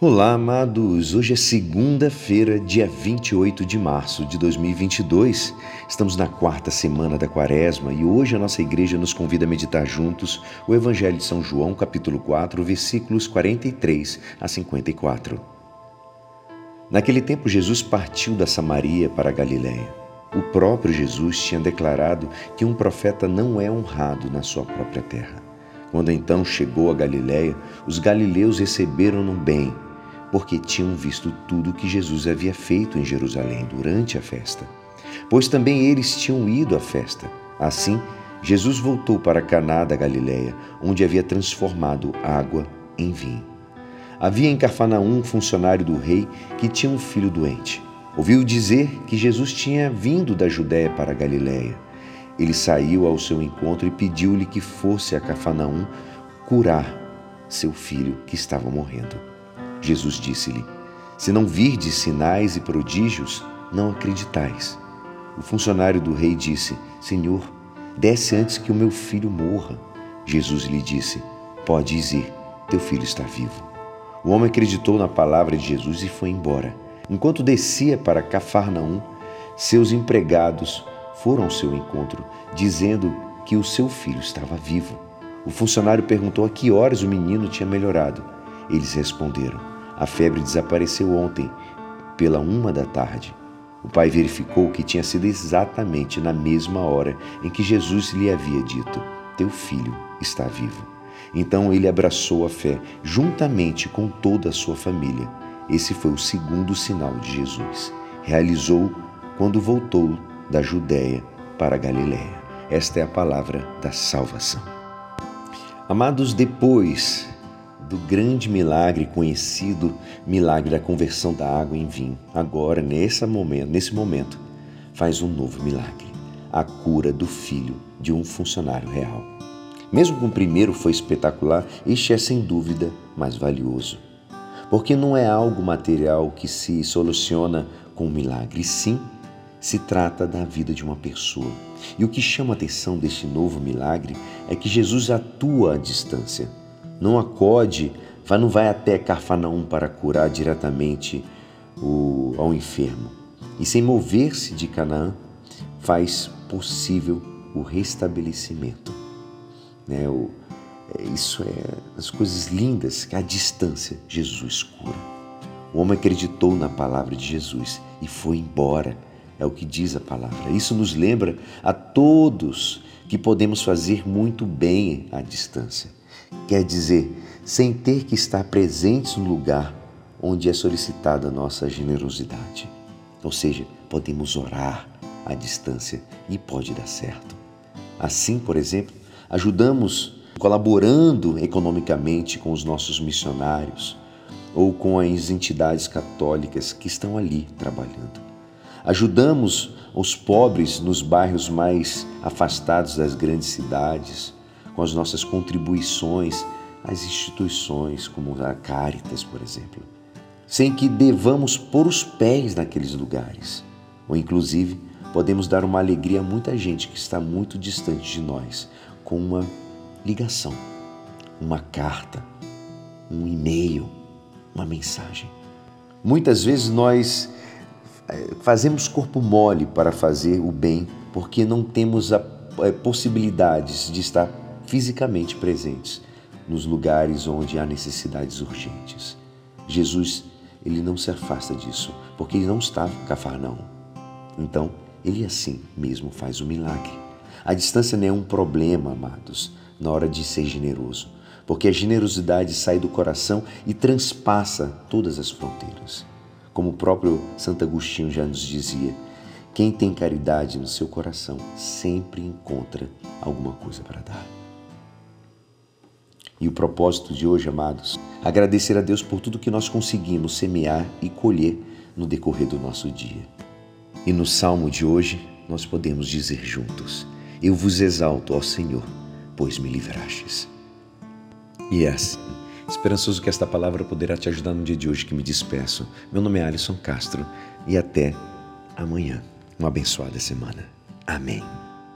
Olá, amados! Hoje é segunda-feira, dia 28 de março de 2022. Estamos na quarta semana da quaresma e hoje a nossa igreja nos convida a meditar juntos o Evangelho de São João, capítulo 4, versículos 43 a 54. Naquele tempo, Jesus partiu da Samaria para a Galiléia. O próprio Jesus tinha declarado que um profeta não é honrado na sua própria terra. Quando então chegou a Galiléia, os galileus receberam-no bem porque tinham visto tudo que Jesus havia feito em Jerusalém durante a festa. Pois também eles tinham ido à festa. Assim, Jesus voltou para Caná da Galiléia, onde havia transformado água em vinho. Havia em Cafarnaum um funcionário do rei que tinha um filho doente. Ouviu dizer que Jesus tinha vindo da Judéia para a Galiléia. Ele saiu ao seu encontro e pediu-lhe que fosse a Cafarnaum curar seu filho que estava morrendo. Jesus disse-lhe: Se não virdes sinais e prodígios, não acreditais. O funcionário do rei disse: Senhor, desce antes que o meu filho morra. Jesus lhe disse: Podes ir, teu filho está vivo. O homem acreditou na palavra de Jesus e foi embora. Enquanto descia para Cafarnaum, seus empregados foram ao seu encontro, dizendo que o seu filho estava vivo. O funcionário perguntou a que horas o menino tinha melhorado. Eles responderam: A febre desapareceu ontem, pela uma da tarde. O pai verificou que tinha sido exatamente na mesma hora em que Jesus lhe havia dito: Teu filho está vivo. Então ele abraçou a fé, juntamente com toda a sua família. Esse foi o segundo sinal de Jesus. Realizou quando voltou da Judéia para a Galiléia. Esta é a palavra da salvação. Amados, depois do grande milagre conhecido, milagre da conversão da água em vinho. Agora, nesse momento, nesse momento, faz um novo milagre, a cura do filho de um funcionário real. Mesmo que o primeiro foi espetacular, este é sem dúvida mais valioso. Porque não é algo material que se soluciona com um milagre, sim se trata da vida de uma pessoa. E o que chama a atenção deste novo milagre é que Jesus atua à distância não acode, não vai até Carfanaum para curar diretamente o, ao enfermo. E sem mover-se de Canaã, faz possível o restabelecimento. Né? O, é, isso é as coisas lindas que a distância Jesus cura. O homem acreditou na palavra de Jesus e foi embora. É o que diz a palavra. Isso nos lembra a todos que podemos fazer muito bem à distância. Quer dizer, sem ter que estar presentes no lugar onde é solicitada a nossa generosidade. Ou seja, podemos orar à distância e pode dar certo. Assim, por exemplo, ajudamos colaborando economicamente com os nossos missionários ou com as entidades católicas que estão ali trabalhando. Ajudamos os pobres nos bairros mais afastados das grandes cidades com as nossas contribuições às instituições, como a Caritas, por exemplo, sem que devamos pôr os pés naqueles lugares. Ou, inclusive, podemos dar uma alegria a muita gente que está muito distante de nós, com uma ligação, uma carta, um e-mail, uma mensagem. Muitas vezes nós eh, fazemos corpo mole para fazer o bem porque não temos a eh, possibilidades de estar fisicamente presentes nos lugares onde há necessidades urgentes. Jesus, ele não se afasta disso, porque ele não está em Cafarnaum. Então, ele assim mesmo faz o milagre. A distância não é um problema, amados, na hora de ser generoso, porque a generosidade sai do coração e transpassa todas as fronteiras. Como o próprio Santo Agostinho já nos dizia, quem tem caridade no seu coração sempre encontra alguma coisa para dar. E o propósito de hoje, amados, agradecer a Deus por tudo que nós conseguimos semear e colher no decorrer do nosso dia. E no salmo de hoje, nós podemos dizer juntos: Eu vos exalto, ó Senhor, pois me livrastes. E é assim, esperançoso que esta palavra poderá te ajudar no dia de hoje que me despeço. Meu nome é Alisson Castro e até amanhã. Uma abençoada semana. Amém.